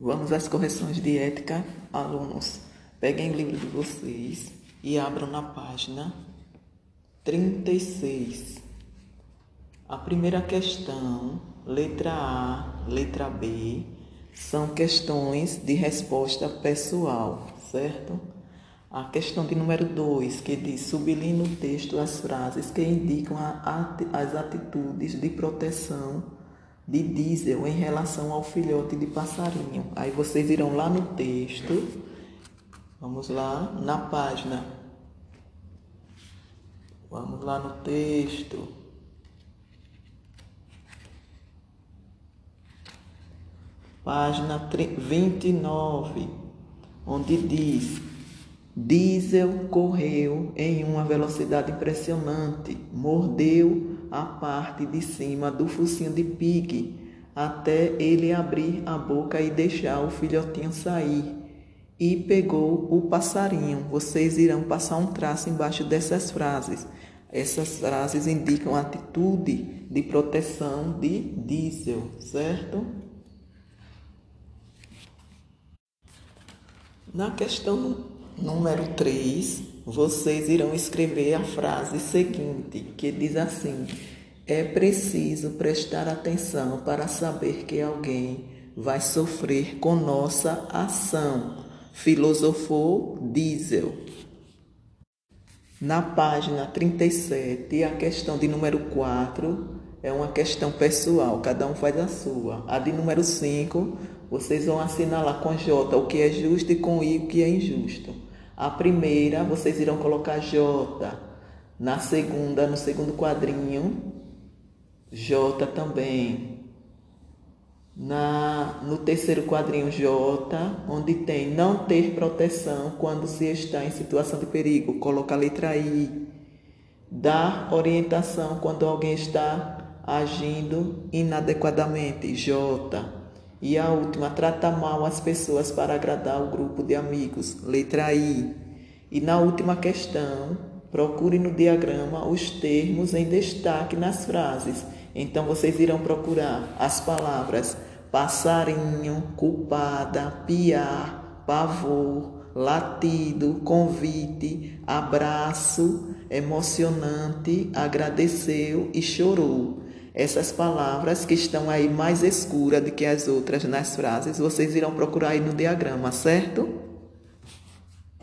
Vamos às correções de ética, alunos. Peguem o livro de vocês e abram na página 36. A primeira questão, letra A, letra B, são questões de resposta pessoal, certo? A questão de número 2, que diz sublinhe no texto as frases que indicam a, as atitudes de proteção de diesel em relação ao filhote de passarinho. Aí vocês irão lá no texto, vamos lá, na página. Vamos lá no texto. Página 29, onde diz: Diesel correu em uma velocidade impressionante, mordeu a parte de cima do focinho de pique até ele abrir a boca e deixar o filhotinho sair. E pegou o passarinho. Vocês irão passar um traço embaixo dessas frases. Essas frases indicam atitude de proteção de diesel, certo? Na questão número 3, vocês irão escrever a frase seguinte, que diz assim: É preciso prestar atenção para saber que alguém vai sofrer com nossa ação. Filosofou Diesel. Na página 37, a questão de número 4 é uma questão pessoal, cada um faz a sua. A de número 5, vocês vão assinalar com J o que é justo e com I o que é injusto. A primeira, vocês irão colocar J. Na segunda, no segundo quadrinho, J também. Na, no terceiro quadrinho, J, onde tem não ter proteção quando se está em situação de perigo, coloca a letra I. Dar orientação quando alguém está agindo inadequadamente, J. E a última, trata mal as pessoas para agradar o grupo de amigos. Letra I. E na última questão, procure no diagrama os termos em destaque nas frases. Então vocês irão procurar as palavras passarinho, culpada, piar, pavor, latido, convite, abraço, emocionante, agradeceu e chorou. Essas palavras que estão aí mais escuras do que as outras nas frases, vocês irão procurar aí no diagrama, certo?